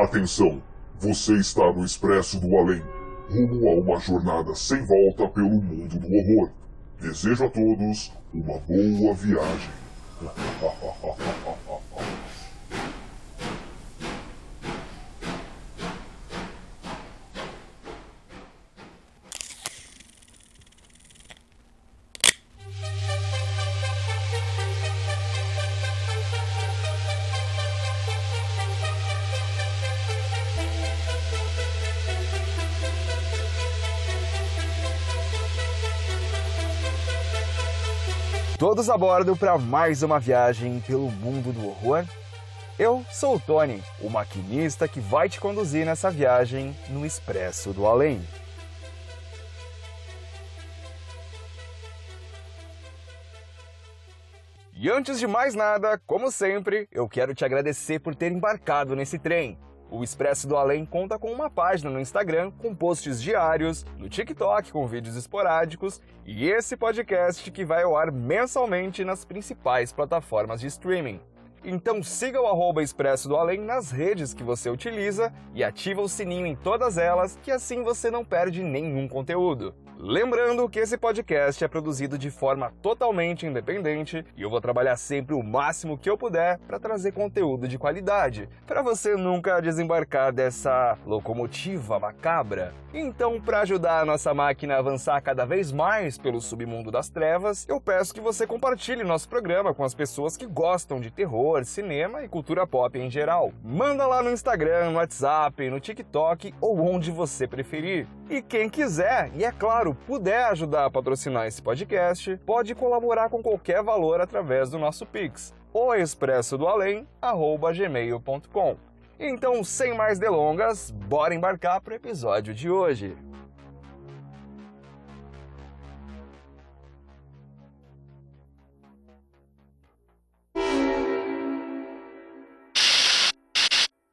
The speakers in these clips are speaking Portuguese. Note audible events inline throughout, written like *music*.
Atenção! Você está no Expresso do Além, rumo a uma jornada sem volta pelo mundo do horror. Desejo a todos uma boa viagem. *laughs* Todos a bordo para mais uma viagem pelo mundo do horror? Eu sou o Tony, o maquinista que vai te conduzir nessa viagem no Expresso do Além. E antes de mais nada, como sempre, eu quero te agradecer por ter embarcado nesse trem. O Expresso do Além conta com uma página no Instagram com posts diários, no TikTok com vídeos esporádicos e esse podcast que vai ao ar mensalmente nas principais plataformas de streaming. Então siga o Expresso do Além nas redes que você utiliza e ativa o sininho em todas elas, que assim você não perde nenhum conteúdo. Lembrando que esse podcast é produzido de forma totalmente independente e eu vou trabalhar sempre o máximo que eu puder para trazer conteúdo de qualidade, para você nunca desembarcar dessa locomotiva macabra. Então, para ajudar a nossa máquina a avançar cada vez mais pelo submundo das trevas, eu peço que você compartilhe nosso programa com as pessoas que gostam de terror, cinema e cultura pop em geral. Manda lá no Instagram, no WhatsApp, no TikTok ou onde você preferir. E quem quiser, e é claro, puder ajudar a patrocinar esse podcast, pode colaborar com qualquer valor através do nosso Pix, o expresso do além, gmail.com. Então, sem mais delongas, bora embarcar para o episódio de hoje.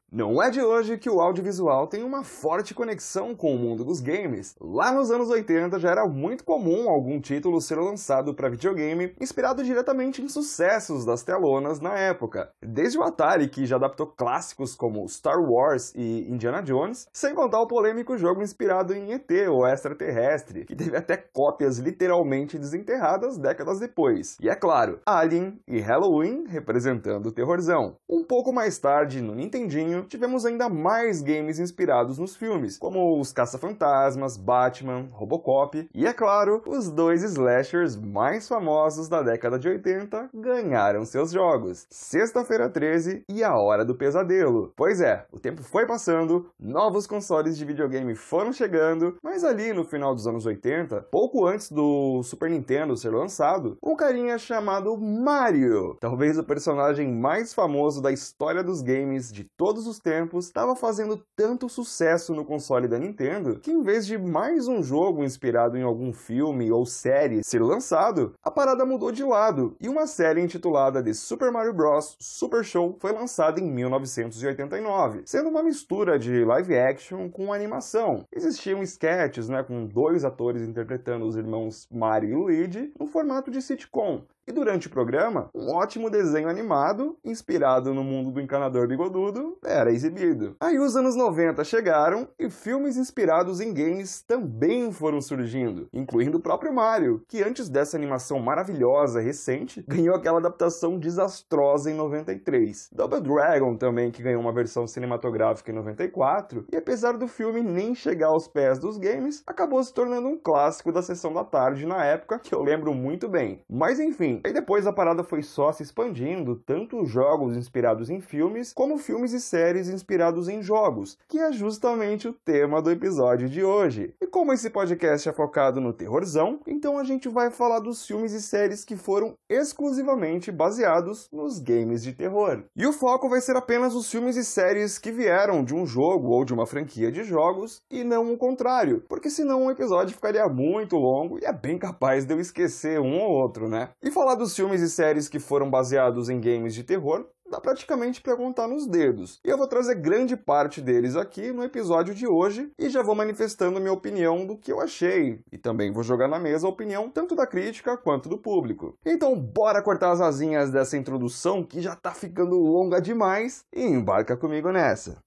Não é de hoje que o audiovisual tem uma forte conexão com o mundo dos games. Lá nos anos 80 já era muito comum algum título ser lançado para videogame inspirado diretamente em sucessos das telonas na época. Desde o Atari, que já adaptou clássicos como Star Wars e Indiana Jones, sem contar o polêmico jogo inspirado em ET, ou extraterrestre, que teve até cópias literalmente desenterradas décadas depois. E é claro, Alien e Halloween representando o terrorzão. Um pouco mais tarde, no Nintendinho, tivemos ainda mais games inspirados nos filmes, como os Caça-Fantasmas, Batman, Robocop e, é claro, os dois slashers mais famosos da década de 80 ganharam seus jogos, Sexta-feira 13 e A Hora do Pesadelo. Pois é, o tempo foi passando, novos consoles de videogame foram chegando, mas ali no final dos anos 80, pouco antes do Super Nintendo ser lançado, um carinha chamado Mario, talvez o personagem mais famoso da história dos games de todos os tempos, estava fazendo tanto sucesso no console da Nintendo que, em vez de mais um jogo inspirado em algum filme ou série ser lançado, a parada mudou de lado e uma série intitulada The Super Mario Bros. Super Show foi lançada em 1989, sendo uma mistura de live action com animação. Existiam sketches né, com dois atores interpretando os irmãos Mario e Luigi no formato de sitcom, e durante o programa, um ótimo desenho animado, inspirado no mundo do encanador bigodudo, era exibido. Aí os anos 90 chegaram e filmes inspirados em games também foram surgindo, incluindo o próprio Mario, que antes dessa animação maravilhosa recente, ganhou aquela adaptação desastrosa em 93. Double Dragon também, que ganhou uma versão cinematográfica em 94, e apesar do filme nem chegar aos pés dos games, acabou se tornando um clássico da sessão da tarde na época, que eu lembro muito bem. Mas enfim, Aí depois a parada foi só se expandindo, tanto jogos inspirados em filmes, como filmes e séries inspirados em jogos, que é justamente o tema do episódio de hoje. E como esse podcast é focado no terrorzão, então a gente vai falar dos filmes e séries que foram exclusivamente baseados nos games de terror. E o foco vai ser apenas os filmes e séries que vieram de um jogo ou de uma franquia de jogos, e não o contrário, porque senão o episódio ficaria muito longo e é bem capaz de eu esquecer um ou outro, né? E falar dos filmes e séries que foram baseados em games de terror dá praticamente para contar nos dedos. E eu vou trazer grande parte deles aqui no episódio de hoje e já vou manifestando minha opinião do que eu achei. E também vou jogar na mesa a opinião tanto da crítica quanto do público. Então bora cortar as asinhas dessa introdução que já tá ficando longa demais e embarca comigo nessa.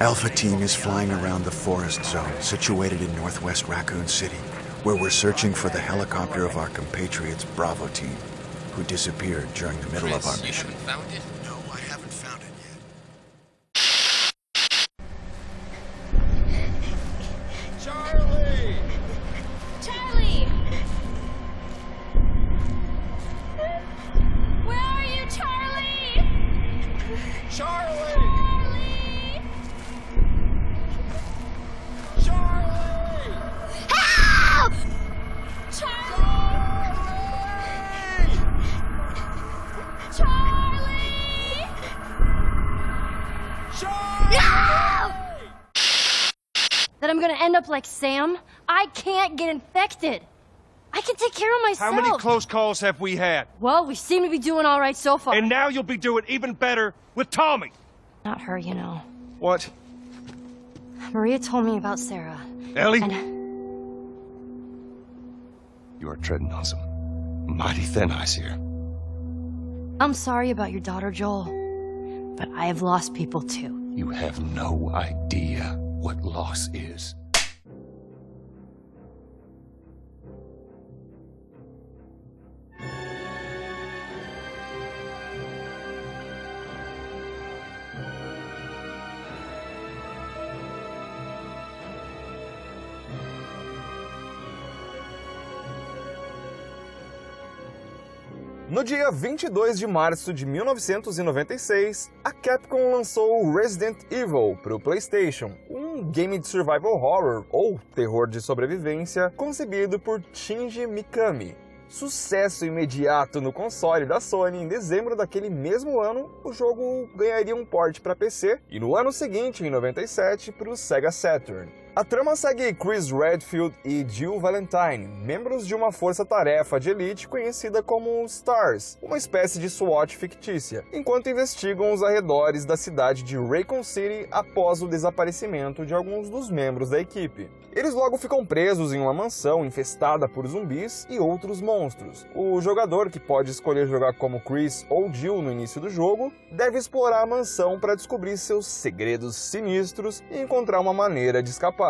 Alpha Team is flying around the forest zone situated in northwest Raccoon City, where we're searching for the helicopter of our compatriots Bravo Team, who disappeared during the middle of our mission. Up like Sam? I can't get infected. I can take care of myself. How many close calls have we had? Well, we seem to be doing all right so far. And now you'll be doing even better with Tommy. Not her, you know. What? Maria told me about Sarah. Ellie? And You are treading on some mighty thin ice here. I'm sorry about your daughter, Joel. But I have lost people too. You have no idea what loss is. No dia 22 de março de 1996, a Capcom lançou Resident Evil para o PlayStation, um game de survival horror ou terror de sobrevivência concebido por Shinji Mikami. Sucesso imediato no console da Sony, em dezembro daquele mesmo ano, o jogo ganharia um port para PC e no ano seguinte, em 97, para o Sega Saturn. A trama segue Chris Redfield e Jill Valentine, membros de uma força-tarefa de elite conhecida como STARS, uma espécie de SWAT fictícia, enquanto investigam os arredores da cidade de Raycon City após o desaparecimento de alguns dos membros da equipe. Eles logo ficam presos em uma mansão infestada por zumbis e outros monstros. O jogador, que pode escolher jogar como Chris ou Jill no início do jogo, deve explorar a mansão para descobrir seus segredos sinistros e encontrar uma maneira de escapar.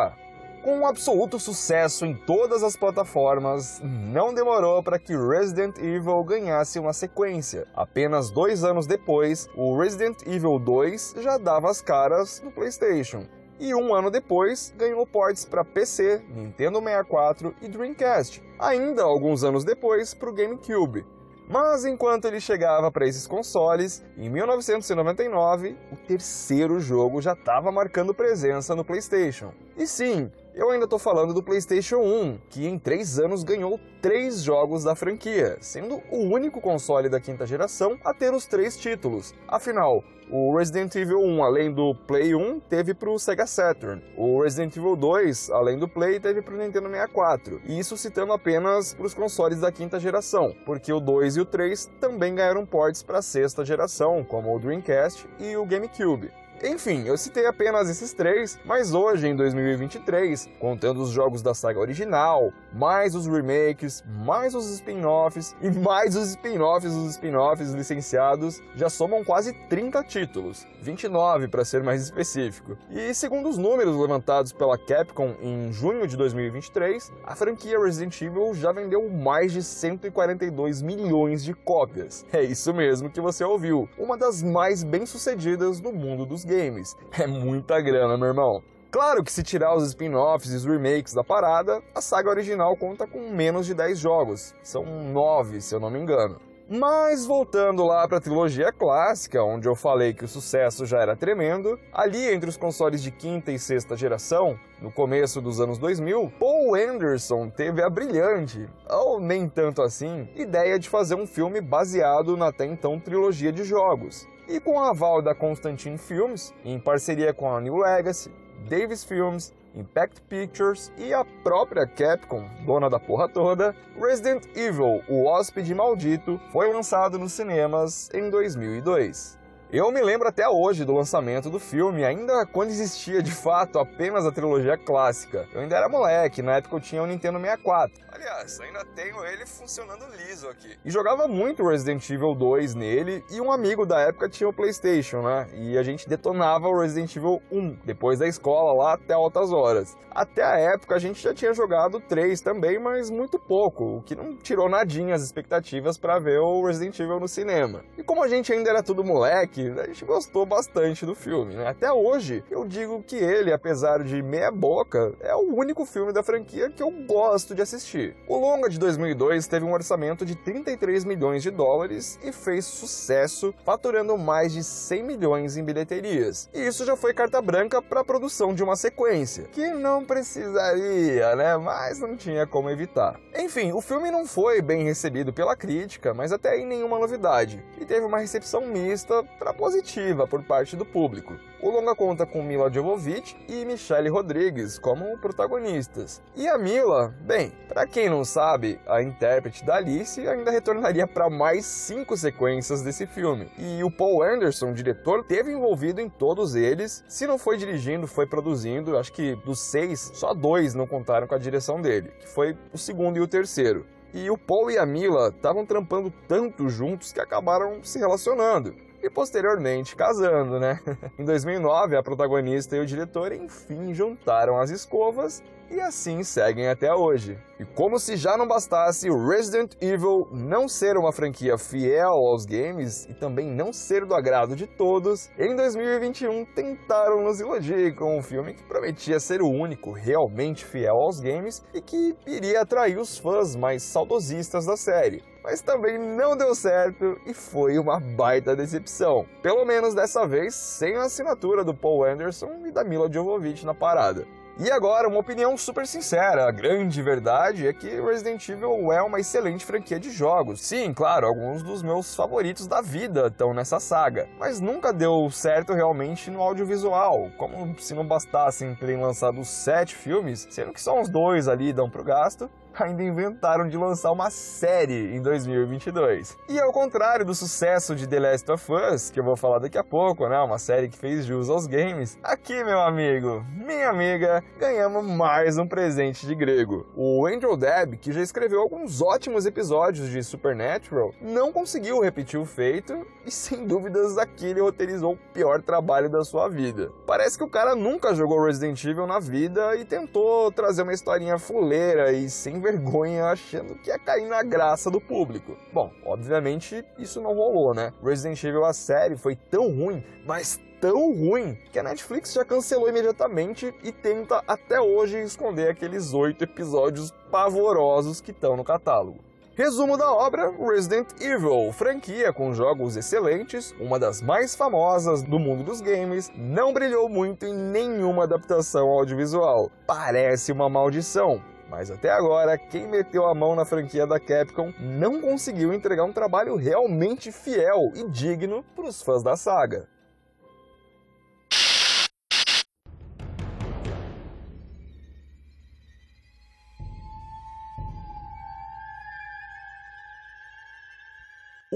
Com um absoluto sucesso em todas as plataformas, não demorou para que Resident Evil ganhasse uma sequência. Apenas dois anos depois, o Resident Evil 2 já dava as caras no PlayStation. E um ano depois, ganhou ports para PC, Nintendo 64 e Dreamcast. Ainda alguns anos depois, para o GameCube. Mas enquanto ele chegava para esses consoles, em 1999, o terceiro jogo já estava marcando presença no PlayStation. E sim, eu ainda estou falando do PlayStation 1, que em três anos ganhou três jogos da franquia, sendo o único console da quinta geração a ter os três títulos. Afinal, o Resident Evil 1, além do Play 1, teve para o Sega Saturn. O Resident Evil 2, além do Play, teve para o Nintendo 64. E isso citando apenas para os consoles da quinta geração, porque o 2 e o 3 também ganharam ports para a sexta geração, como o Dreamcast e o GameCube. Enfim, eu citei apenas esses três, mas hoje, em 2023, contando os jogos da saga original, mais os remakes, mais os spin-offs e mais os spin-offs dos spin-offs licenciados, já somam quase 30 títulos, 29 para ser mais específico. E segundo os números levantados pela Capcom em junho de 2023, a franquia Resident Evil já vendeu mais de 142 milhões de cópias. É isso mesmo que você ouviu, uma das mais bem-sucedidas no mundo dos games. *laughs* É muita grana, meu irmão. Claro que se tirar os spin-offs e os remakes da parada, a saga original conta com menos de 10 jogos. São 9, se eu não me engano. Mas voltando lá para a trilogia clássica, onde eu falei que o sucesso já era tremendo, ali entre os consoles de quinta e sexta geração, no começo dos anos 2000, Paul Anderson teve a brilhante, ou nem tanto assim, ideia de fazer um filme baseado na até então trilogia de jogos. E com o aval da Constantine Films, em parceria com a New Legacy, Davis Films, Impact Pictures e a própria Capcom, dona da porra toda, Resident Evil, o Hóspede Maldito, foi lançado nos cinemas em 2002. Eu me lembro até hoje do lançamento do filme, ainda quando existia de fato apenas a trilogia clássica. Eu ainda era moleque, na época eu tinha o um Nintendo 64. Aliás, ainda tenho ele funcionando liso aqui. E jogava muito Resident Evil 2 nele, e um amigo da época tinha o PlayStation, né? E a gente detonava o Resident Evil 1, depois da escola lá até altas horas. Até a época a gente já tinha jogado 3 também, mas muito pouco, o que não tirou nadinha as expectativas para ver o Resident Evil no cinema. E como a gente ainda era tudo moleque, a gente gostou bastante do filme, né? Até hoje, eu digo que ele, apesar de meia boca, é o único filme da franquia que eu gosto de assistir. O longa de 2002 teve um orçamento de 33 milhões de dólares e fez sucesso, faturando mais de 100 milhões em bilheterias. E isso já foi carta branca para a produção de uma sequência, que não precisaria, né? Mas não tinha como evitar. Enfim, o filme não foi bem recebido pela crítica, mas até aí nenhuma novidade, e teve uma recepção mista para positiva por parte do público. O longa conta com Mila Jovovich e Michelle Rodrigues como protagonistas. E a Mila, bem, para quem não sabe, a intérprete da Alice ainda retornaria para mais cinco sequências desse filme. E o Paul Anderson, diretor, teve envolvido em todos eles. Se não foi dirigindo, foi produzindo. Acho que dos seis, só dois não contaram com a direção dele, que foi o segundo e o terceiro. E o Paul e a Mila estavam trampando tanto juntos que acabaram se relacionando e posteriormente casando, né? *laughs* em 2009, a protagonista e o diretor enfim juntaram as escovas e assim seguem até hoje. E como se já não bastasse Resident Evil não ser uma franquia fiel aos games e também não ser do agrado de todos, em 2021 tentaram nos iludir com um filme que prometia ser o único realmente fiel aos games e que iria atrair os fãs mais saudosistas da série mas também não deu certo e foi uma baita decepção. Pelo menos dessa vez sem a assinatura do Paul Anderson e da Mila Jovovich na parada. E agora, uma opinião super sincera, a grande verdade é que Resident Evil é uma excelente franquia de jogos. Sim, claro, alguns dos meus favoritos da vida estão nessa saga, mas nunca deu certo realmente no audiovisual, como se não bastassem terem lançado sete filmes, sendo que só uns dois ali dão pro gasto, ainda inventaram de lançar uma série em 2022. E ao contrário do sucesso de The Last of Us, que eu vou falar daqui a pouco, né, uma série que fez jus aos games, aqui, meu amigo, minha amiga, ganhamos mais um presente de grego. O Andrew Deb, que já escreveu alguns ótimos episódios de Supernatural, não conseguiu repetir o feito e sem dúvidas aqui ele roteirizou o pior trabalho da sua vida. Parece que o cara nunca jogou Resident Evil na vida e tentou trazer uma historinha fuleira e sem vergonha achando que ia cair na graça do público. Bom, obviamente isso não rolou, né? Resident Evil a série foi tão ruim, mas tão ruim que a Netflix já cancelou imediatamente e tenta até hoje esconder aqueles oito episódios pavorosos que estão no catálogo. Resumo da obra: Resident Evil, franquia com jogos excelentes, uma das mais famosas do mundo dos games, não brilhou muito em nenhuma adaptação audiovisual. Parece uma maldição, mas até agora, quem meteu a mão na franquia da Capcom não conseguiu entregar um trabalho realmente fiel e digno para os fãs da saga.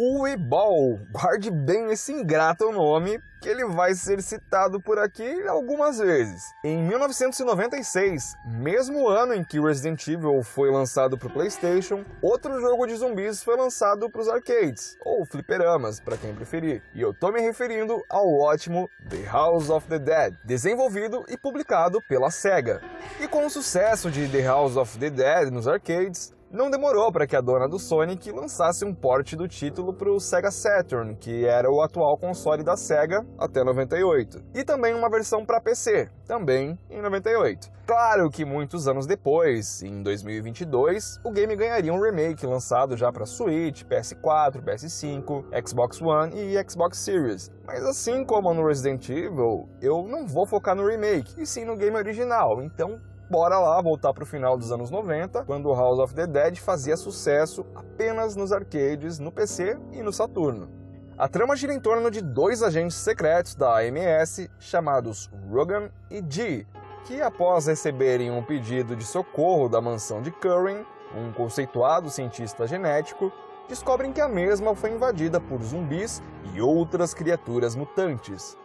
O Ebol, guarde bem esse ingrato nome, que ele vai ser citado por aqui algumas vezes. Em 1996, mesmo ano em que Resident Evil foi lançado para o PlayStation, outro jogo de zumbis foi lançado para os arcades, ou fliperamas, para quem preferir. E eu tô me referindo ao ótimo The House of the Dead, desenvolvido e publicado pela SEGA. E com o sucesso de The House of the Dead nos arcades, não demorou para que a dona do Sonic lançasse um port do título para o Sega Saturn, que era o atual console da Sega até 98, e também uma versão para PC, também em 98. Claro que muitos anos depois, em 2022, o game ganharia um remake lançado já para Switch, PS4, PS5, Xbox One e Xbox Series. Mas assim como no Resident Evil, eu não vou focar no remake, e sim no game original, então Bora lá voltar para o final dos anos 90, quando House of the Dead fazia sucesso apenas nos arcades, no PC e no Saturno. A trama gira em torno de dois agentes secretos da AMS chamados Rogan e G, que após receberem um pedido de socorro da mansão de Curran, um conceituado cientista genético, descobrem que a mesma foi invadida por zumbis e outras criaturas mutantes.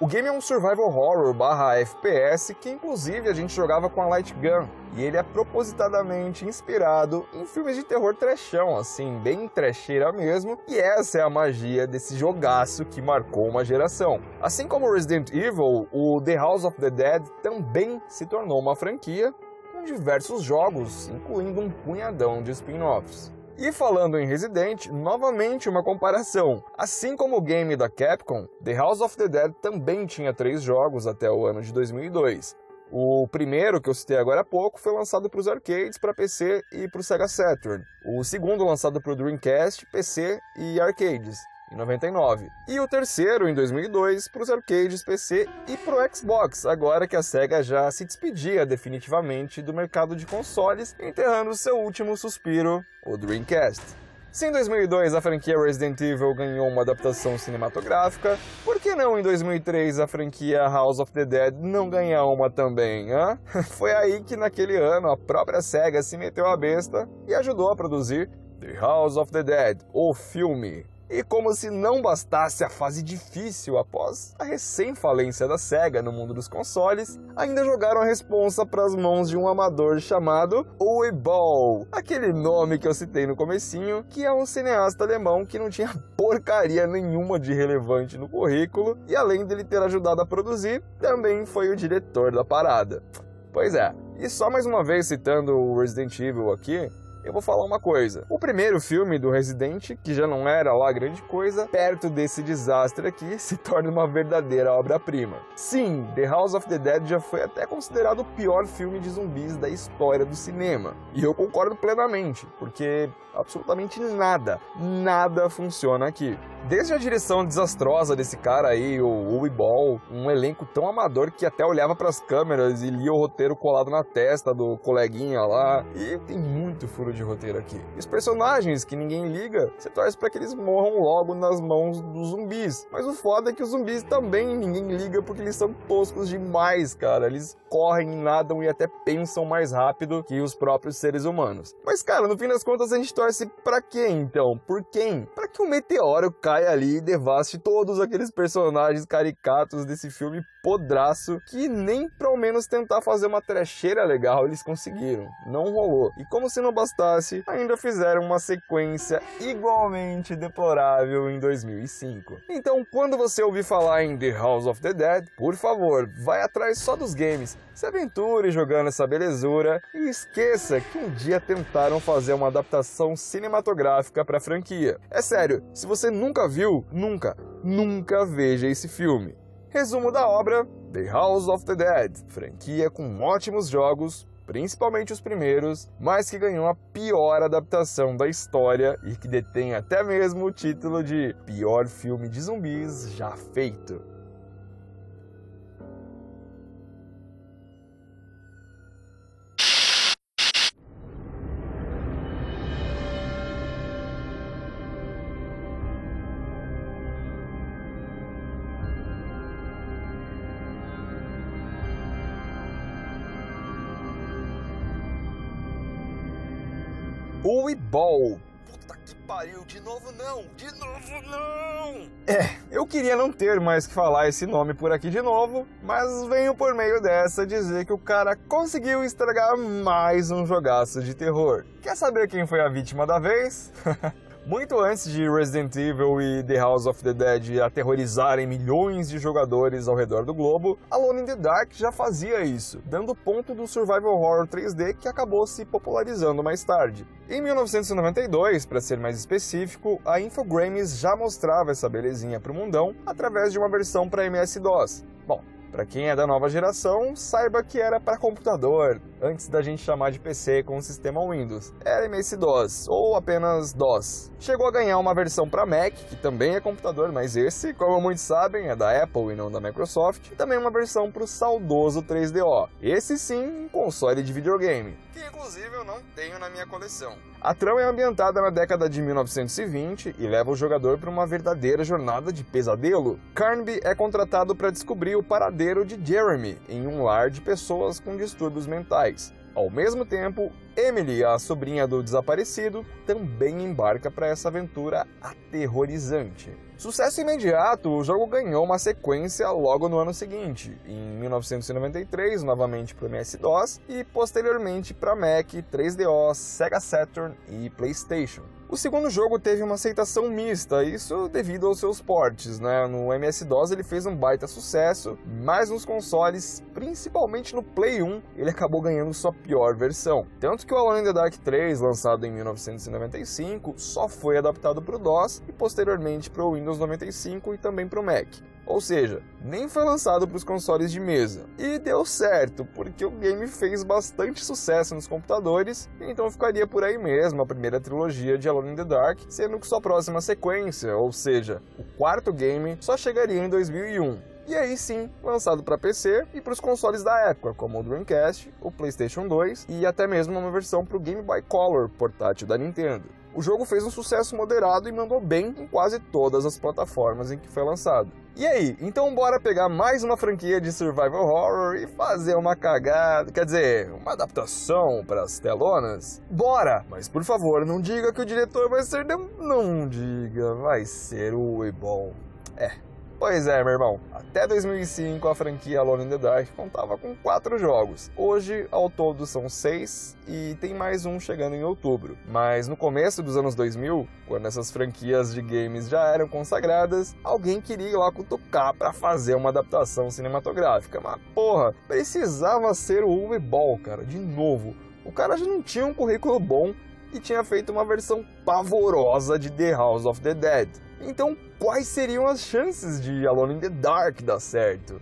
O game é um survival horror barra FPS que inclusive a gente jogava com a Light Gun, e ele é propositadamente inspirado em filmes de terror trechão, assim, bem trecheira mesmo, e essa é a magia desse jogaço que marcou uma geração. Assim como Resident Evil, o The House of the Dead também se tornou uma franquia com diversos jogos, incluindo um punhadão de spin-offs. E falando em Resident, novamente uma comparação. Assim como o game da Capcom, The House of the Dead também tinha três jogos até o ano de 2002. O primeiro, que eu citei agora há pouco, foi lançado para os arcades, para PC e para o Sega Saturn. O segundo, lançado para o Dreamcast, PC e arcades em 99. E o terceiro, em 2002, para os arcades, PC e para o Xbox, agora que a SEGA já se despedia definitivamente do mercado de consoles, enterrando seu último suspiro, o Dreamcast. Se em 2002 a franquia Resident Evil ganhou uma adaptação cinematográfica, por que não em 2003 a franquia House of the Dead não ganhar uma também, hã? *laughs* Foi aí que naquele ano a própria SEGA se meteu a besta e ajudou a produzir The House of the Dead, o filme, e como se não bastasse a fase difícil após a recém-falência da SEGA no mundo dos consoles, ainda jogaram a responsa para as mãos de um amador chamado Uwe Boll, aquele nome que eu citei no comecinho, que é um cineasta alemão que não tinha *laughs* porcaria nenhuma de relevante no currículo, e além dele ter ajudado a produzir, também foi o diretor da parada. Pois é, e só mais uma vez citando o Resident Evil aqui, eu vou falar uma coisa. O primeiro filme do Resident, que já não era lá grande coisa, perto desse desastre aqui, *laughs* se torna uma verdadeira obra-prima. Sim, The House of the Dead já foi até considerado o pior filme de zumbis da história do cinema. E eu concordo plenamente, porque absolutamente nada, nada funciona aqui. Desde a direção desastrosa desse cara aí, o Uwe Ball, um elenco tão amador que até olhava para as câmeras e lia o roteiro colado na testa do coleguinha lá. E tem muito furo de roteiro aqui. E os personagens que ninguém liga, você torce para que eles morram logo nas mãos dos zumbis. Mas o foda é que os zumbis também ninguém liga porque eles são toscos demais, cara. Eles correm, nadam e até pensam mais rápido que os próprios seres humanos. Mas, cara, no fim das contas a gente torce pra quem então? Por quem? Pra que um meteoro caia ali e devaste todos aqueles personagens caricatos desse filme podraço que nem pelo menos tentar fazer uma trecheira legal eles conseguiram. Não rolou. E como se não bastasse, ainda fizeram uma sequência igualmente deplorável em 2005. Então, quando você ouvir falar em The House of the Dead, por favor, vai atrás só dos games. Se aventure jogando essa belezura e esqueça que um dia tentaram fazer uma adaptação cinematográfica para a franquia. É sério, se você nunca viu, nunca, nunca veja esse filme. Resumo da obra: The House of the Dead, franquia com ótimos jogos, principalmente os primeiros, mas que ganhou a pior adaptação da história e que detém até mesmo o título de pior filme de zumbis já feito. Ball. Puta que pariu, de novo não, de novo não! É, eu queria não ter mais que falar esse nome por aqui de novo, mas venho por meio dessa dizer que o cara conseguiu estragar mais um jogaço de terror. Quer saber quem foi a vítima da vez? *laughs* Muito antes de Resident Evil e The House of the Dead aterrorizarem milhões de jogadores ao redor do globo, Alone in the Dark já fazia isso, dando ponto do survival horror 3D que acabou se popularizando mais tarde. Em 1992, para ser mais específico, a Infogrames já mostrava essa belezinha para o mundão através de uma versão para MS-DOS. Bom, para quem é da nova geração, saiba que era para computador, antes da gente chamar de PC com o sistema Windows. Era MS-DOS, ou apenas DOS. Chegou a ganhar uma versão para Mac, que também é computador, mas esse, como muitos sabem, é da Apple e não da Microsoft, e também uma versão para o saudoso 3DO. Esse sim, um console de videogame, que inclusive eu não tenho na minha coleção. A trama é ambientada na década de 1920 e leva o jogador para uma verdadeira jornada de pesadelo. Carnby é contratado para descobrir o paradeiro de Jeremy em um lar de pessoas com distúrbios mentais. Ao mesmo tempo, Emily, a sobrinha do desaparecido, também embarca para essa aventura aterrorizante. Sucesso imediato, o jogo ganhou uma sequência logo no ano seguinte, em 1993, novamente para o MS-DOS e posteriormente para Mac, 3DO, Sega Saturn e PlayStation. O segundo jogo teve uma aceitação mista, isso devido aos seus portes, né? No MS-DOS ele fez um baita sucesso, mas nos consoles, principalmente no Play 1, ele acabou ganhando sua pior versão. Tanto que o Alone in the Dark 3, lançado em 1995, só foi adaptado para o DOS e posteriormente para o Windows 95 e também para o Mac. Ou seja, nem foi lançado para os consoles de mesa. E deu certo, porque o game fez bastante sucesso nos computadores, então ficaria por aí mesmo a primeira trilogia de Alone in the Dark, sendo que sua próxima sequência, ou seja, o quarto game, só chegaria em 2001. E aí sim, lançado para PC e para os consoles da época, como o Dreamcast, o PlayStation 2 e até mesmo uma versão para o Game Boy Color portátil da Nintendo. O jogo fez um sucesso moderado e mandou bem em quase todas as plataformas em que foi lançado. E aí, então bora pegar mais uma franquia de survival horror e fazer uma cagada, quer dizer, uma adaptação para as telonas? Bora! Mas por favor, não diga que o diretor vai ser... De... Não diga, vai ser o Ebon. É, Pois é, meu irmão. Até 2005 a franquia Alone in the Dark contava com quatro jogos. Hoje, ao todo, são seis e tem mais um chegando em outubro. Mas no começo dos anos 2000, quando essas franquias de games já eram consagradas, alguém queria ir lá cutucar para fazer uma adaptação cinematográfica. Mas porra, precisava ser o Uwe Ball, cara, de novo. O cara já não tinha um currículo bom e tinha feito uma versão pavorosa de The House of the Dead. Então, quais seriam as chances de Alone in the Dark dar certo?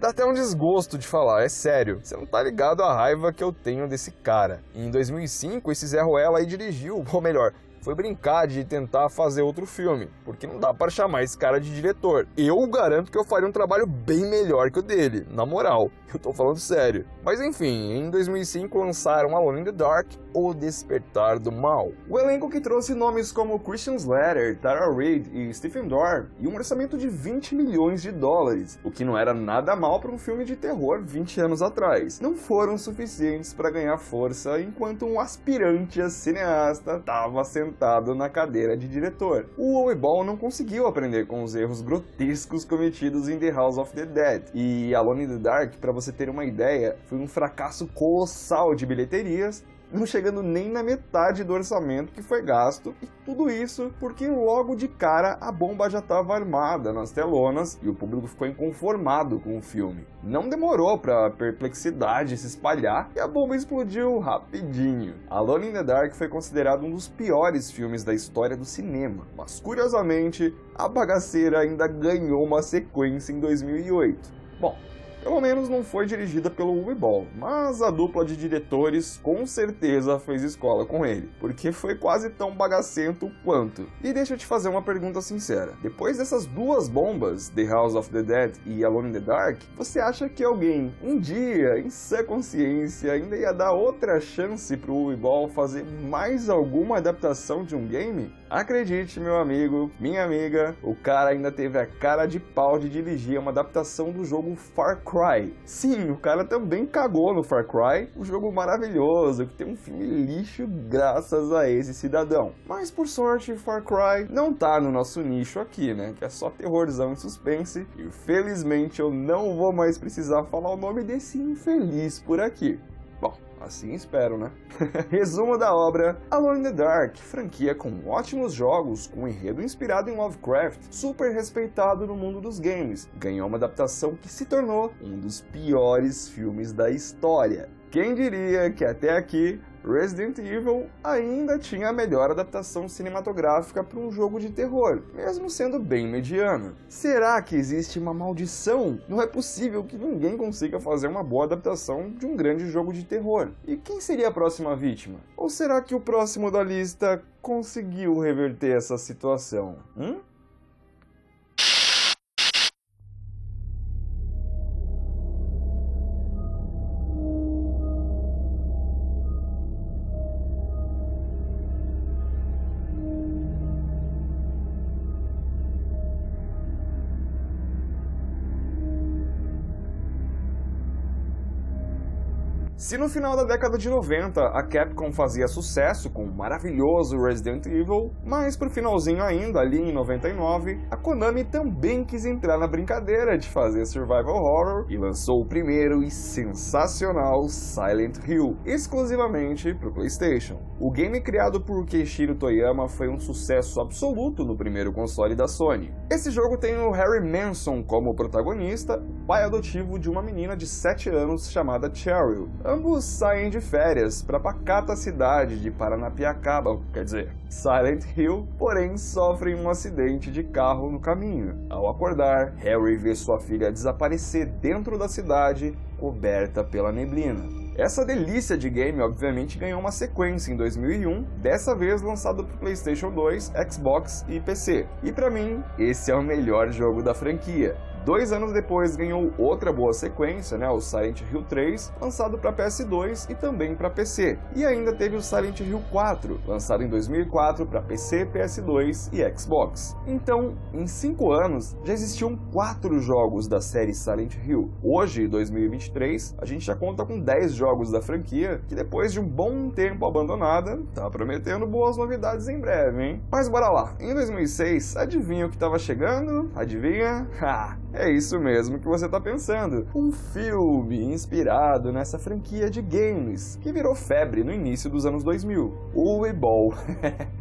Dá até um desgosto de falar, é sério. Você não tá ligado à raiva que eu tenho desse cara. Em 2005, esse Zé Ruela aí dirigiu, *laughs* ou melhor, foi brincar de tentar fazer outro filme, porque não dá para chamar esse cara de diretor. Eu garanto que eu faria um trabalho bem melhor que o dele, na moral. Eu tô falando sério. Mas enfim, em 2005 lançaram Alone in the Dark, O Despertar do Mal. O elenco que trouxe nomes como Christian Slater, Tara Reid e Stephen Dorr, e um orçamento de 20 milhões de dólares, o que não era nada mal para um filme de terror 20 anos atrás, não foram suficientes para ganhar força enquanto um aspirante a cineasta estava sentado na cadeira de diretor. O Owe Ball não conseguiu aprender com os erros grotescos cometidos em The House of the Dead, e Alone in the Dark, para você ter uma ideia, foi um fracasso colossal de bilheterias não chegando nem na metade do orçamento que foi gasto, e tudo isso porque logo de cara a bomba já estava armada nas telonas e o público ficou inconformado com o filme. Não demorou para a perplexidade se espalhar e a bomba explodiu rapidinho. Alone in the Dark foi considerado um dos piores filmes da história do cinema, mas curiosamente a bagaceira ainda ganhou uma sequência em 2008. Bom, pelo menos não foi dirigida pelo Uwe Ball, mas a dupla de diretores com certeza fez escola com ele, porque foi quase tão bagacento quanto. E deixa eu te fazer uma pergunta sincera. Depois dessas duas bombas, The House of the Dead e Alone in the Dark, você acha que alguém, um dia, em sua consciência, ainda ia dar outra chance pro Uwe Ball fazer mais alguma adaptação de um game? Acredite, meu amigo, minha amiga, o cara ainda teve a cara de pau de dirigir uma adaptação do jogo Far Cry. Sim, o cara também cagou no Far Cry, um jogo maravilhoso, que tem um filme lixo graças a esse cidadão. Mas por sorte, Far Cry não tá no nosso nicho aqui, né? Que é só terrorzão e suspense. E felizmente eu não vou mais precisar falar o nome desse infeliz por aqui. Bom, Assim espero, né? *laughs* Resumo da obra: Alone in the Dark, franquia com ótimos jogos, com um enredo inspirado em Lovecraft, super respeitado no mundo dos games, ganhou uma adaptação que se tornou um dos piores filmes da história. Quem diria que até aqui Resident Evil ainda tinha a melhor adaptação cinematográfica para um jogo de terror, mesmo sendo bem mediano. Será que existe uma maldição? Não é possível que ninguém consiga fazer uma boa adaptação de um grande jogo de terror. E quem seria a próxima vítima? Ou será que o próximo da lista conseguiu reverter essa situação? Hum? Se no final da década de 90 a Capcom fazia sucesso com o maravilhoso Resident Evil, mas pro finalzinho ainda, ali em 99, a Konami também quis entrar na brincadeira de fazer survival horror e lançou o primeiro e sensacional Silent Hill, exclusivamente pro PlayStation. O game criado por Keishiro Toyama foi um sucesso absoluto no primeiro console da Sony. Esse jogo tem o Harry Manson como protagonista, pai adotivo de uma menina de 7 anos chamada Cheryl, Ambos saem de férias para a pacata cidade de Paranapiacaba, quer dizer, Silent Hill, porém sofrem um acidente de carro no caminho. Ao acordar, Harry vê sua filha desaparecer dentro da cidade, coberta pela neblina. Essa delícia de game obviamente ganhou uma sequência em 2001, dessa vez lançado para PlayStation 2, Xbox e PC. E para mim, esse é o melhor jogo da franquia. Dois anos depois ganhou outra boa sequência, né, o Silent Hill 3, lançado para PS2 e também para PC. E ainda teve o Silent Hill 4, lançado em 2004 para PC, PS2 e Xbox. Então, em cinco anos, já existiam quatro jogos da série Silent Hill. Hoje, 2023, a gente já conta com 10 jogos da franquia, que depois de um bom tempo abandonada, tá prometendo boas novidades em breve, hein? Mas bora lá, em 2006, adivinha o que estava chegando? Adivinha? Ha! É isso mesmo que você está pensando. Um filme inspirado nessa franquia de games, que virou febre no início dos anos 2000. O Weeball.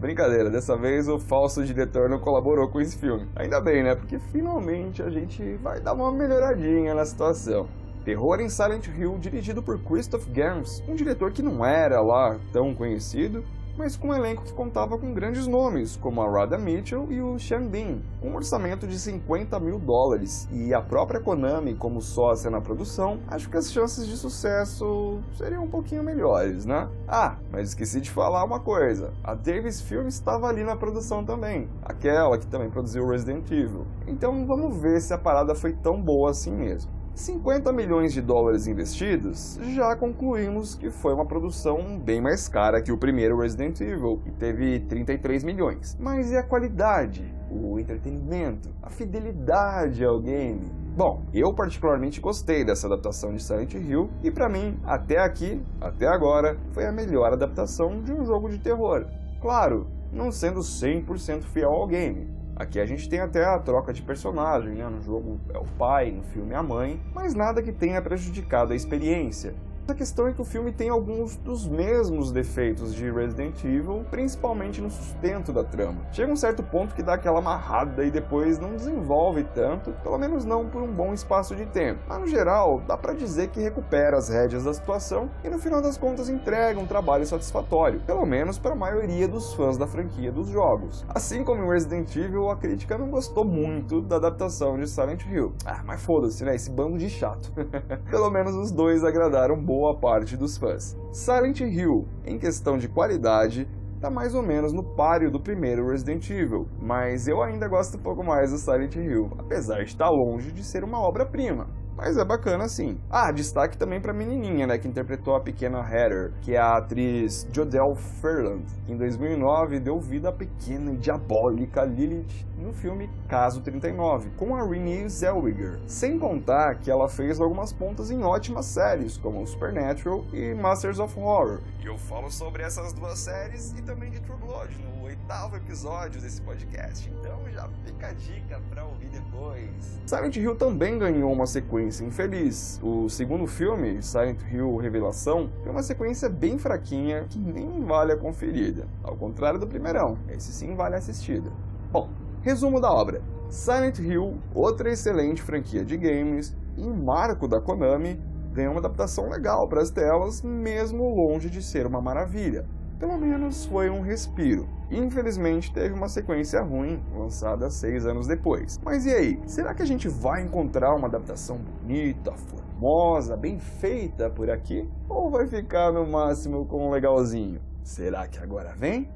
Brincadeira, dessa vez o falso diretor não colaborou com esse filme. Ainda bem, né? Porque finalmente a gente vai dar uma melhoradinha na situação. Terror em Silent Hill, dirigido por Christoph Gans, um diretor que não era lá tão conhecido, mas com um elenco que contava com grandes nomes, como a Radha Mitchell e o Sean Bean, com um orçamento de 50 mil dólares, e a própria Konami como sócia na produção, acho que as chances de sucesso seriam um pouquinho melhores, né? Ah, mas esqueci de falar uma coisa, a Davis Film estava ali na produção também, aquela que também produziu Resident Evil. Então vamos ver se a parada foi tão boa assim mesmo. 50 milhões de dólares investidos, já concluímos que foi uma produção bem mais cara que o primeiro Resident Evil, que teve 33 milhões. Mas e a qualidade, o entretenimento, a fidelidade ao game? Bom, eu particularmente gostei dessa adaptação de Silent Hill e para mim, até aqui, até agora, foi a melhor adaptação de um jogo de terror. Claro, não sendo 100% fiel ao game, Aqui a gente tem até a troca de personagem, né? No jogo é o pai, no filme é a mãe, mas nada que tenha prejudicado a experiência. A questão é que o filme tem alguns dos mesmos defeitos de Resident Evil, principalmente no sustento da trama. Chega um certo ponto que dá aquela amarrada e depois não desenvolve tanto, pelo menos não por um bom espaço de tempo. Mas no geral, dá pra dizer que recupera as rédeas da situação e no final das contas entrega um trabalho satisfatório, pelo menos para a maioria dos fãs da franquia dos jogos. Assim como em Resident Evil, a crítica não gostou muito da adaptação de Silent Hill. Ah, mas foda-se, né? Esse bando de chato. *laughs* pelo menos os dois agradaram boa boa parte dos fãs. Silent Hill, em questão de qualidade, está mais ou menos no páreo do primeiro Resident Evil, mas eu ainda gosto um pouco mais do Silent Hill, apesar de estar longe de ser uma obra-prima mas é bacana sim. Ah, destaque também pra menininha, né, que interpretou a pequena Heather, que é a atriz Jodelle Ferland, que em 2009 deu vida à pequena e diabólica Lilith no filme Caso 39, com a Renée Zellweger. Sem contar que ela fez algumas pontas em ótimas séries, como Supernatural e Masters of Horror. E eu falo sobre essas duas séries e também de True Blood no oitavo episódio desse podcast, então já fica a dica pra ouvir depois. Silent Hill também ganhou uma sequência infeliz. O segundo filme, Silent Hill Revelação, tem uma sequência bem fraquinha que nem vale a conferida, ao contrário do primeirão, esse sim vale a assistida. Bom, resumo da obra. Silent Hill, outra excelente franquia de games, um marco da Konami, ganhou uma adaptação legal para as telas, mesmo longe de ser uma maravilha pelo menos foi um respiro. Infelizmente teve uma sequência ruim, lançada seis anos depois. Mas e aí, será que a gente vai encontrar uma adaptação bonita, formosa, bem feita por aqui? Ou vai ficar no máximo com um legalzinho? Será que agora vem?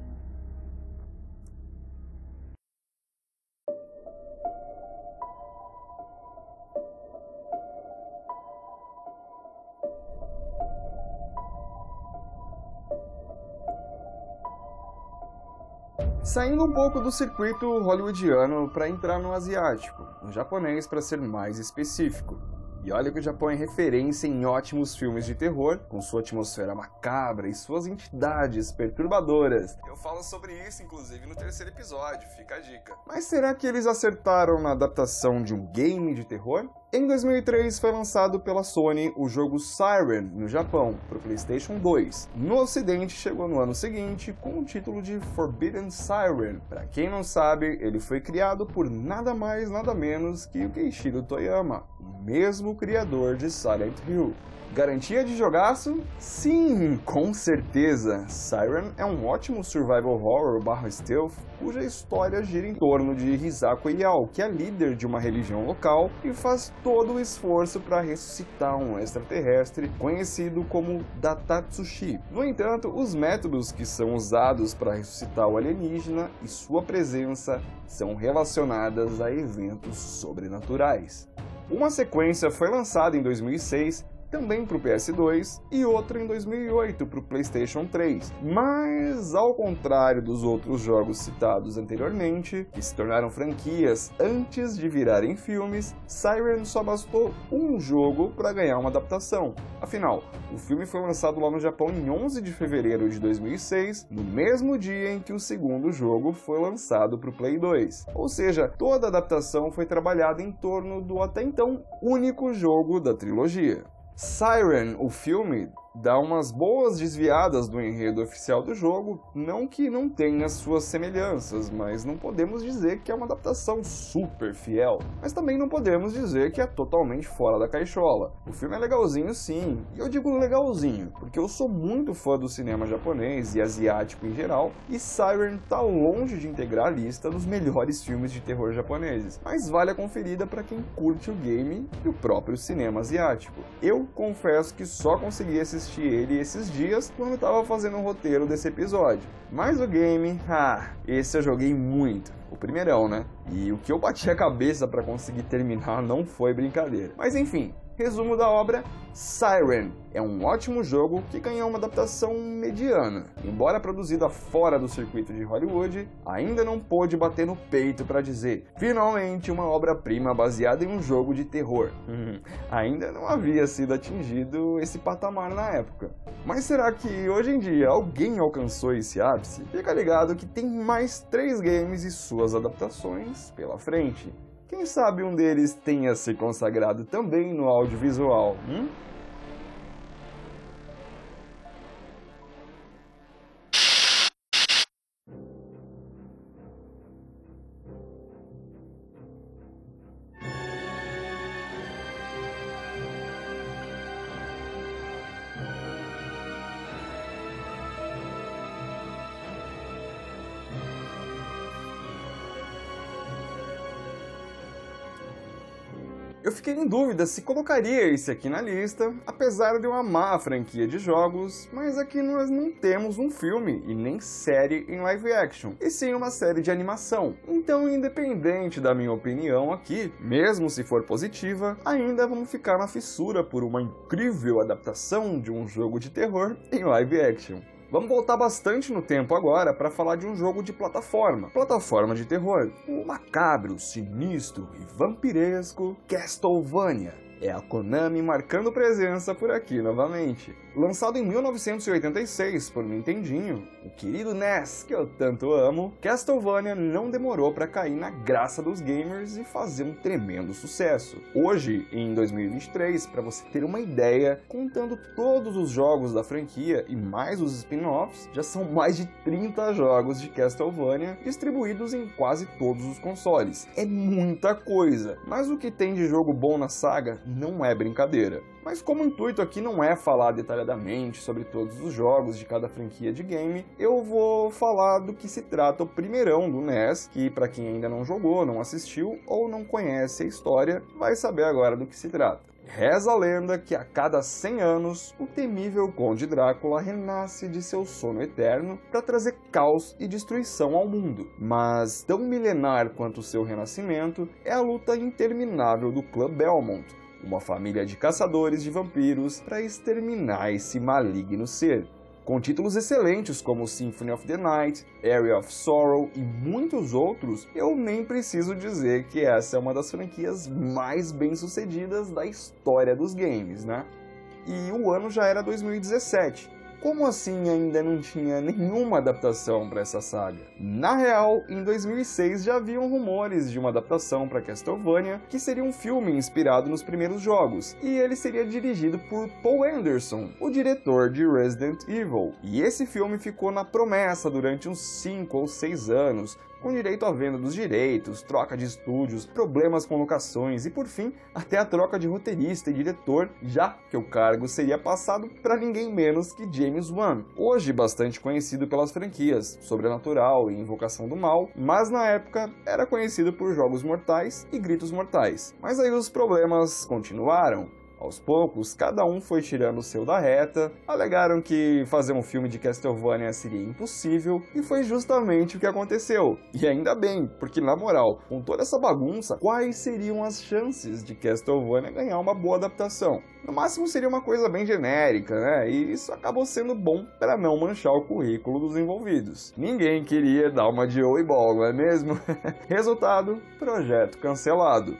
Saindo um pouco do circuito hollywoodiano para entrar no asiático, no japonês para ser mais específico. E olha que o Japão é referência em ótimos filmes de terror, com sua atmosfera macabra e suas entidades perturbadoras. Eu falo sobre isso, inclusive, no terceiro episódio, fica a dica. Mas será que eles acertaram na adaptação de um game de terror? Em 2003 foi lançado pela Sony o jogo Siren no Japão, para o PlayStation 2. No ocidente chegou no ano seguinte com o título de Forbidden Siren. Para quem não sabe, ele foi criado por nada mais nada menos que o Keishiro Toyama, o mesmo criador de Silent Hill. Garantia de jogaço? Sim, com certeza! Siren é um ótimo survival horror barra stealth cuja história gira em torno de Hisako Yao, que é líder de uma religião local e faz todo o esforço para ressuscitar um extraterrestre conhecido como Datatsushi. No entanto, os métodos que são usados para ressuscitar o alienígena e sua presença são relacionadas a eventos sobrenaturais. Uma sequência foi lançada em 2006 também para o PS2 e outra em 2008 para o PlayStation 3. Mas, ao contrário dos outros jogos citados anteriormente, que se tornaram franquias antes de virarem filmes, Siren só bastou um jogo para ganhar uma adaptação. Afinal, o filme foi lançado lá no Japão em 11 de fevereiro de 2006, no mesmo dia em que o segundo jogo foi lançado para o Play 2. Ou seja, toda a adaptação foi trabalhada em torno do até então único jogo da trilogia. Siren, o filme, dá umas boas desviadas do enredo oficial do jogo, não que não tenha suas semelhanças, mas não podemos dizer que é uma adaptação super fiel, mas também não podemos dizer que é totalmente fora da caixola. O filme é legalzinho sim, e eu digo legalzinho, porque eu sou muito fã do cinema japonês e asiático em geral, e Siren tá longe de integrar a lista dos melhores filmes de terror japoneses, mas vale a conferida para quem curte o game e o próprio cinema asiático. Eu confesso que só consegui assistir assisti ele esses dias quando estava fazendo o roteiro desse episódio. Mas o game, ah, esse eu joguei muito. O primeirão, né? E o que eu bati a cabeça para conseguir terminar *laughs* não foi brincadeira. Mas enfim, Resumo da obra: Siren é um ótimo jogo que ganhou uma adaptação mediana. Embora produzida fora do circuito de Hollywood, ainda não pôde bater no peito para dizer finalmente uma obra-prima baseada em um jogo de terror. Hum, ainda não havia sido atingido esse patamar na época. Mas será que hoje em dia alguém alcançou esse ápice? Fica ligado que tem mais três games e suas adaptações pela frente. Quem sabe um deles tenha se consagrado também no audiovisual, hum? Fiquei em dúvida se colocaria esse aqui na lista, apesar de eu amar a franquia de jogos, mas aqui nós não temos um filme e nem série em live action, e sim uma série de animação. Então, independente da minha opinião aqui, mesmo se for positiva, ainda vamos ficar na fissura por uma incrível adaptação de um jogo de terror em live action. Vamos voltar bastante no tempo agora para falar de um jogo de plataforma, plataforma de terror, o macabro, sinistro e vampiresco Castlevania. É a Konami marcando presença por aqui novamente. Lançado em 1986 por Nintendinho, o querido NES que eu tanto amo, Castlevania não demorou para cair na graça dos gamers e fazer um tremendo sucesso. Hoje, em 2023, para você ter uma ideia, contando todos os jogos da franquia e mais os spin-offs, já são mais de 30 jogos de Castlevania distribuídos em quase todos os consoles. É muita coisa, mas o que tem de jogo bom na saga não é brincadeira. Mas como o intuito aqui não é falar detalhadamente sobre todos os jogos de cada franquia de game, eu vou falar do que se trata o primeirão do NES, que para quem ainda não jogou, não assistiu ou não conhece a história, vai saber agora do que se trata. Reza a lenda que a cada 100 anos, o temível Conde Drácula renasce de seu sono eterno para trazer caos e destruição ao mundo. Mas tão milenar quanto seu renascimento é a luta interminável do clã Belmont, uma família de caçadores de vampiros para exterminar esse maligno ser. Com títulos excelentes como Symphony of the Night, Area of Sorrow e muitos outros, eu nem preciso dizer que essa é uma das franquias mais bem-sucedidas da história dos games, né? E o ano já era 2017, como assim ainda não tinha nenhuma adaptação para essa saga? Na real, em 2006 já haviam rumores de uma adaptação para Castlevania, que seria um filme inspirado nos primeiros jogos, e ele seria dirigido por Paul Anderson, o diretor de Resident Evil. E esse filme ficou na promessa durante uns 5 ou 6 anos, com direito à venda dos direitos, troca de estúdios, problemas com locações e, por fim, até a troca de roteirista e diretor, já que o cargo seria passado para ninguém menos que James Wan, hoje bastante conhecido pelas franquias Sobrenatural e Invocação do Mal, mas na época era conhecido por Jogos Mortais e Gritos Mortais. Mas aí os problemas continuaram. Aos poucos, cada um foi tirando o seu da reta, alegaram que fazer um filme de Castlevania seria impossível, e foi justamente o que aconteceu. E ainda bem, porque na moral, com toda essa bagunça, quais seriam as chances de Castlevania ganhar uma boa adaptação? No máximo seria uma coisa bem genérica, né? E isso acabou sendo bom para não manchar o currículo dos envolvidos. Ninguém queria dar uma de Joey Ball, não é mesmo? *laughs* Resultado, projeto cancelado.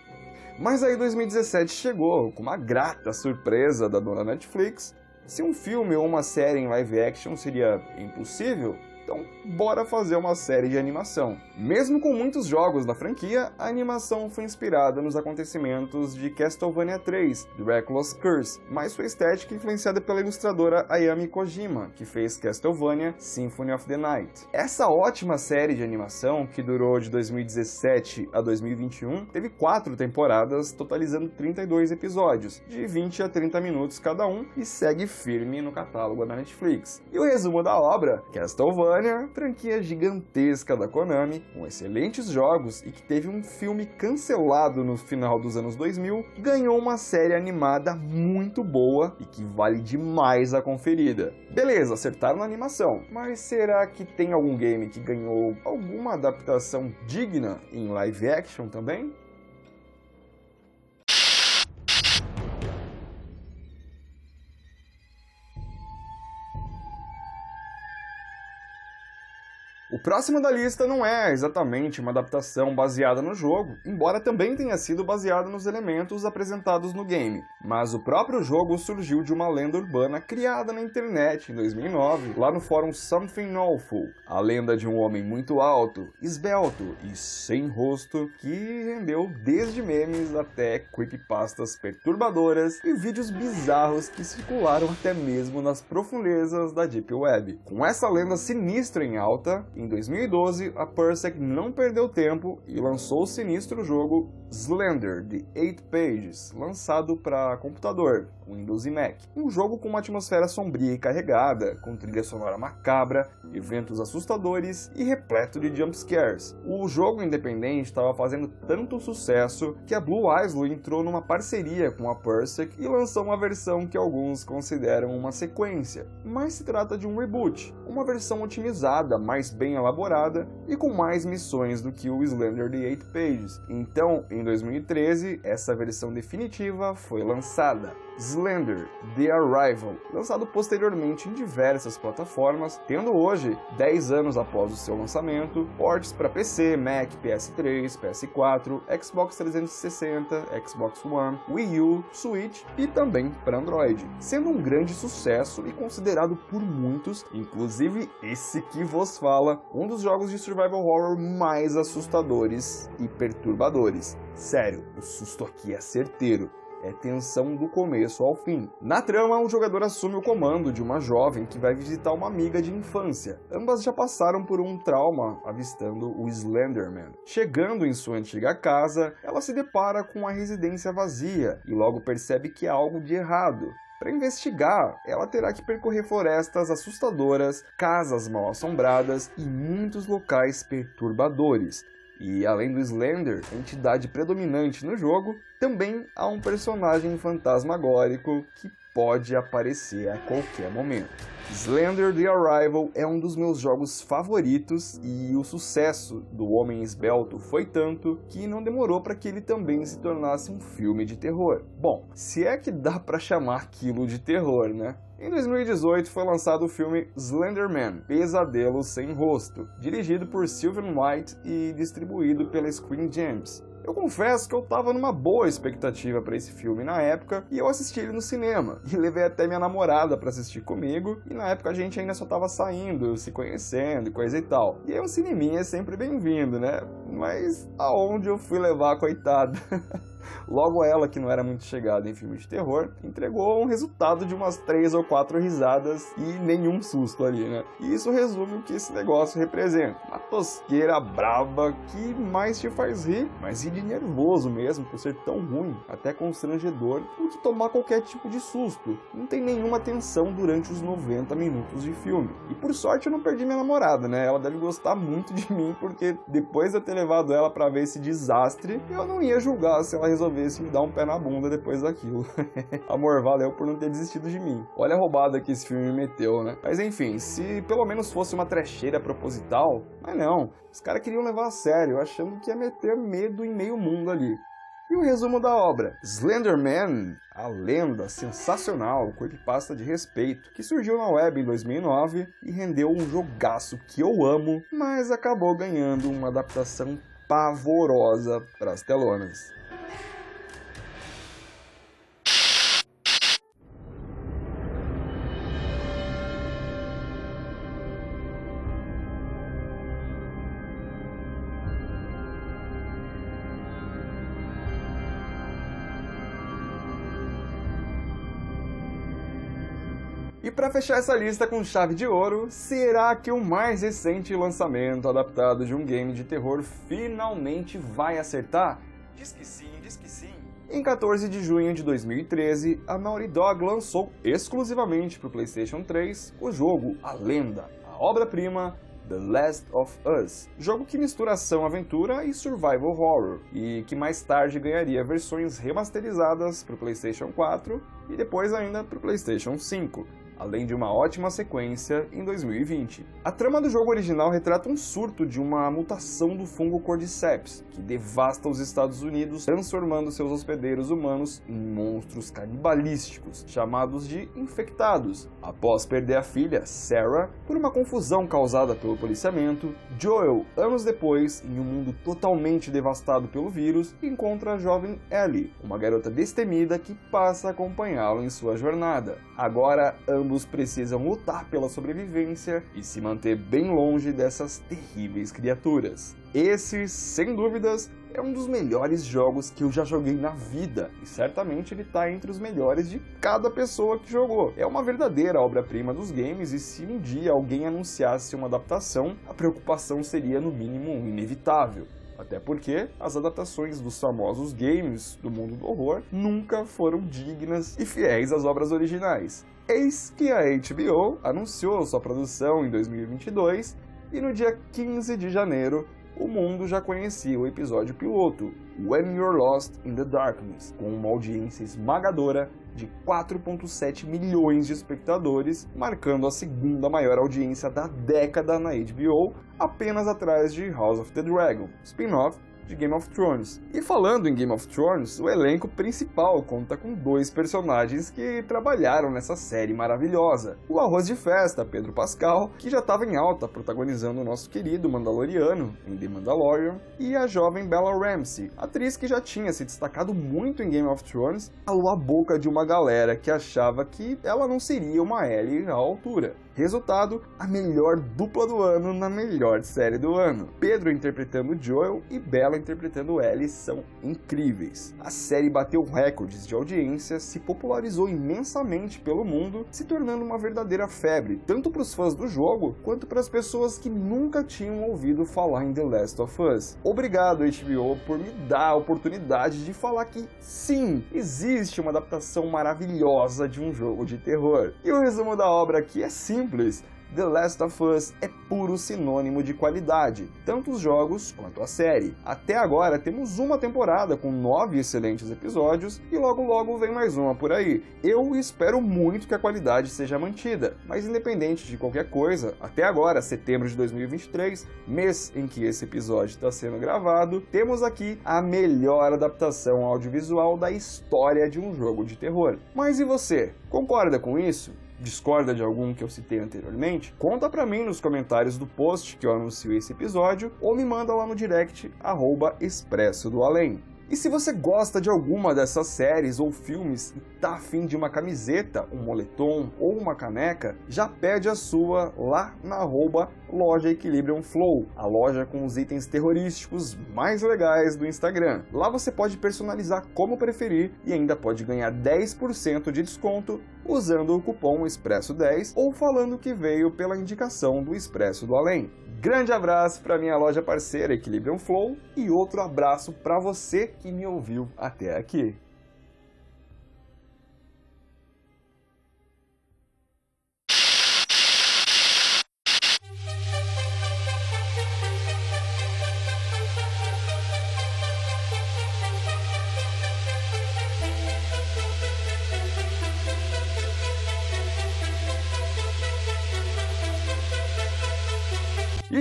Mas aí 2017 chegou com uma grata surpresa da dona Netflix. Se um filme ou uma série em live action seria impossível, então, bora fazer uma série de animação. Mesmo com muitos jogos da franquia, a animação foi inspirada nos acontecimentos de Castlevania 3, Dracula's Curse, mas sua estética influenciada pela ilustradora Ayami Kojima, que fez Castlevania Symphony of the Night. Essa ótima série de animação, que durou de 2017 a 2021, teve quatro temporadas, totalizando 32 episódios, de 20 a 30 minutos cada um, e segue firme no catálogo da Netflix. E o resumo da obra, Castlevania Castlevania, franquia gigantesca da Konami, com excelentes jogos e que teve um filme cancelado no final dos anos 2000, ganhou uma série animada muito boa e que vale demais a conferida. Beleza, acertaram na animação, mas será que tem algum game que ganhou alguma adaptação digna em live action também? Próximo da lista não é exatamente uma adaptação baseada no jogo, embora também tenha sido baseado nos elementos apresentados no game, mas o próprio jogo surgiu de uma lenda urbana criada na internet em 2009, lá no fórum Something Awful, a lenda de um homem muito alto, esbelto e sem rosto, que rendeu desde memes até creepypastas perturbadoras e vídeos bizarros que circularam até mesmo nas profundezas da Deep Web. Com essa lenda sinistra em alta, em 2012, a Persec não perdeu tempo e lançou o sinistro jogo Slender, de 8 Pages, lançado para computador, Windows e Mac. Um jogo com uma atmosfera sombria e carregada, com trilha sonora macabra, eventos assustadores e repleto de jumpscares. O jogo independente estava fazendo tanto sucesso que a Blue Isle entrou numa parceria com a Persec e lançou uma versão que alguns consideram uma sequência, mas se trata de um reboot, uma versão otimizada, mais bem elaborada e com mais missões do que o Slender de 8 Pages. Então, em 2013, essa versão definitiva foi lançada. Slender The Arrival, lançado posteriormente em diversas plataformas, tendo hoje, 10 anos após o seu lançamento, ports para PC, Mac, PS3, PS4, Xbox 360, Xbox One, Wii U, Switch e também para Android, sendo um grande sucesso e considerado por muitos, inclusive esse que vos fala, um dos jogos de survival horror mais assustadores e perturbadores. Sério, o susto aqui é certeiro é tensão do começo ao fim. Na trama, o jogador assume o comando de uma jovem que vai visitar uma amiga de infância. Ambas já passaram por um trauma avistando o Slenderman. Chegando em sua antiga casa, ela se depara com a residência vazia e logo percebe que há algo de errado. Para investigar, ela terá que percorrer florestas assustadoras, casas mal assombradas e muitos locais perturbadores, e além do Slender, entidade predominante no jogo, também há um personagem fantasmagórico que pode aparecer a qualquer momento. Slender The Arrival é um dos meus jogos favoritos e o sucesso do Homem Esbelto foi tanto que não demorou para que ele também se tornasse um filme de terror. Bom, se é que dá para chamar aquilo de terror, né? Em 2018 foi lançado o filme Slenderman, Pesadelo Sem Rosto, dirigido por Sylvan White e distribuído pela Screen Gems. Eu confesso que eu tava numa boa expectativa para esse filme na época e eu assisti ele no cinema. *laughs* E levei até minha namorada para assistir comigo e na época a gente ainda só tava saindo, se conhecendo e coisa e tal. E aí um cineminha é sempre bem-vindo, né? Mas aonde eu fui levar a coitada? *laughs* Logo ela, que não era muito chegada em filmes de terror, entregou um resultado de umas três ou quatro risadas e nenhum susto ali, né? E isso resume o que esse negócio representa. Uma tosqueira braba que mais te faz rir, mas rir de nervoso mesmo, por ser tão ruim, até constrangedor, do que tomar qualquer tipo de susto. Não tem nenhuma tensão durante os 90 minutos de filme. E por sorte eu não perdi minha namorada, né? Ela deve gostar muito de mim, porque depois de eu ter levado ela para ver esse desastre, eu não ia julgar se ela resolvesse me dar um pé na bunda depois daquilo. *laughs* Amor, valeu por não ter desistido de mim. Olha a roubada que esse filme me meteu, né? Mas enfim, se pelo menos fosse uma trecheira proposital, mas não. Os caras queriam levar a sério, achando que ia meter medo em meio mundo ali. E o resumo da obra: Slenderman, a lenda sensacional, creepypasta de respeito, que surgiu na web em 2009 e rendeu um jogaço que eu amo, mas acabou ganhando uma adaptação pavorosa para as telonas. Fechar essa lista com chave de ouro, será que o mais recente lançamento adaptado de um game de terror finalmente vai acertar? Diz que sim, diz que sim. Em 14 de junho de 2013, a Naughty Dog lançou exclusivamente para o PlayStation 3 o jogo A Lenda, a obra-prima The Last of Us, jogo que mistura ação, aventura e survival horror, e que mais tarde ganharia versões remasterizadas para o PlayStation 4 e depois ainda para o PlayStation 5 além de uma ótima sequência em 2020. A trama do jogo original retrata um surto de uma mutação do fungo Cordyceps, que devasta os Estados Unidos, transformando seus hospedeiros humanos em monstros canibalísticos, chamados de infectados. Após perder a filha, Sarah, por uma confusão causada pelo policiamento, Joel, anos depois, em um mundo totalmente devastado pelo vírus, encontra a jovem Ellie, uma garota destemida que passa a acompanhá-lo em sua jornada. Agora, precisam lutar pela sobrevivência e se manter bem longe dessas terríveis criaturas. Esse, sem dúvidas, é um dos melhores jogos que eu já joguei na vida, e certamente ele está entre os melhores de cada pessoa que jogou. É uma verdadeira obra-prima dos games, e se um dia alguém anunciasse uma adaptação, a preocupação seria no mínimo inevitável. Até porque as adaptações dos famosos games do mundo do horror nunca foram dignas e fiéis às obras originais. Eis que a HBO anunciou sua produção em 2022 e no dia 15 de janeiro o mundo já conhecia o episódio piloto, When You're Lost in the Darkness, com uma audiência esmagadora de 4.7 milhões de espectadores, marcando a segunda maior audiência da década na HBO, apenas atrás de House of the Dragon, spin-off de Game of Thrones. E falando em Game of Thrones, o elenco principal conta com dois personagens que trabalharam nessa série maravilhosa. O arroz de festa, Pedro Pascal, que já estava em alta protagonizando o nosso querido Mandaloriano em The Mandalorian, e a jovem Bella Ramsey, atriz que já tinha se destacado muito em Game of Thrones, calou a boca de uma galera que achava que ela não seria uma Ellie à altura. Resultado, a melhor dupla do ano na melhor série do ano. Pedro interpretando Joel e Bella interpretando Ellie são incríveis. A série bateu recordes de audiência, se popularizou imensamente pelo mundo, se tornando uma verdadeira febre, tanto para os fãs do jogo, quanto para as pessoas que nunca tinham ouvido falar em The Last of Us. Obrigado HBO por me dar a oportunidade de falar que sim, existe uma adaptação maravilhosa de um jogo de terror. E o resumo da obra aqui é simples simples. The Last of Us é puro sinônimo de qualidade, tanto os jogos quanto a série. Até agora temos uma temporada com nove excelentes episódios e logo logo vem mais uma por aí. Eu espero muito que a qualidade seja mantida, mas independente de qualquer coisa, até agora, setembro de 2023, mês em que esse episódio está sendo gravado, temos aqui a melhor adaptação audiovisual da história de um jogo de terror. Mas e você? Concorda com isso? Discorda de algum que eu citei anteriormente, conta pra mim nos comentários do post que eu anuncio esse episódio ou me manda lá no direct arroba expresso do além. E se você gosta de alguma dessas séries ou filmes e tá afim de uma camiseta, um moletom ou uma caneca, já pede a sua lá na arroba loja Equilibrium Flow, a loja com os itens terrorísticos mais legais do Instagram. Lá você pode personalizar como preferir e ainda pode ganhar 10% de desconto usando o cupom Expresso10 ou falando que veio pela indicação do Expresso do Além. Grande abraço para minha loja parceira Equilibrium Flow e outro abraço para você que me ouviu até aqui.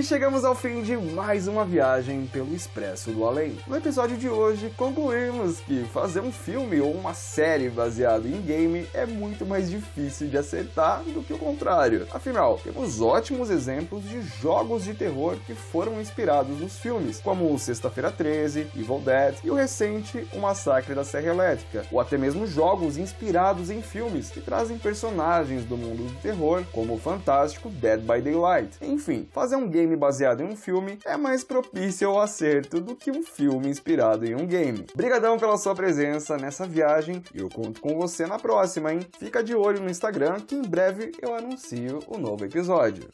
Chegamos ao fim de mais uma viagem pelo Expresso do Além. No episódio de hoje, concluímos que fazer um filme ou uma série baseado em game é muito mais difícil de acertar do que o contrário. Afinal, temos ótimos exemplos de jogos de terror que foram inspirados nos filmes, como Sexta-feira 13, Evil Dead e o recente O Massacre da Serra Elétrica, ou até mesmo jogos inspirados em filmes que trazem personagens do mundo do terror, como o fantástico Dead by Daylight. Enfim, fazer um game baseado em um filme é mais propício ao acerto do que um filme inspirado em um game. Brigadão pela sua presença nessa viagem e eu conto com você na próxima, hein? Fica de olho no Instagram que em breve eu anuncio o novo episódio.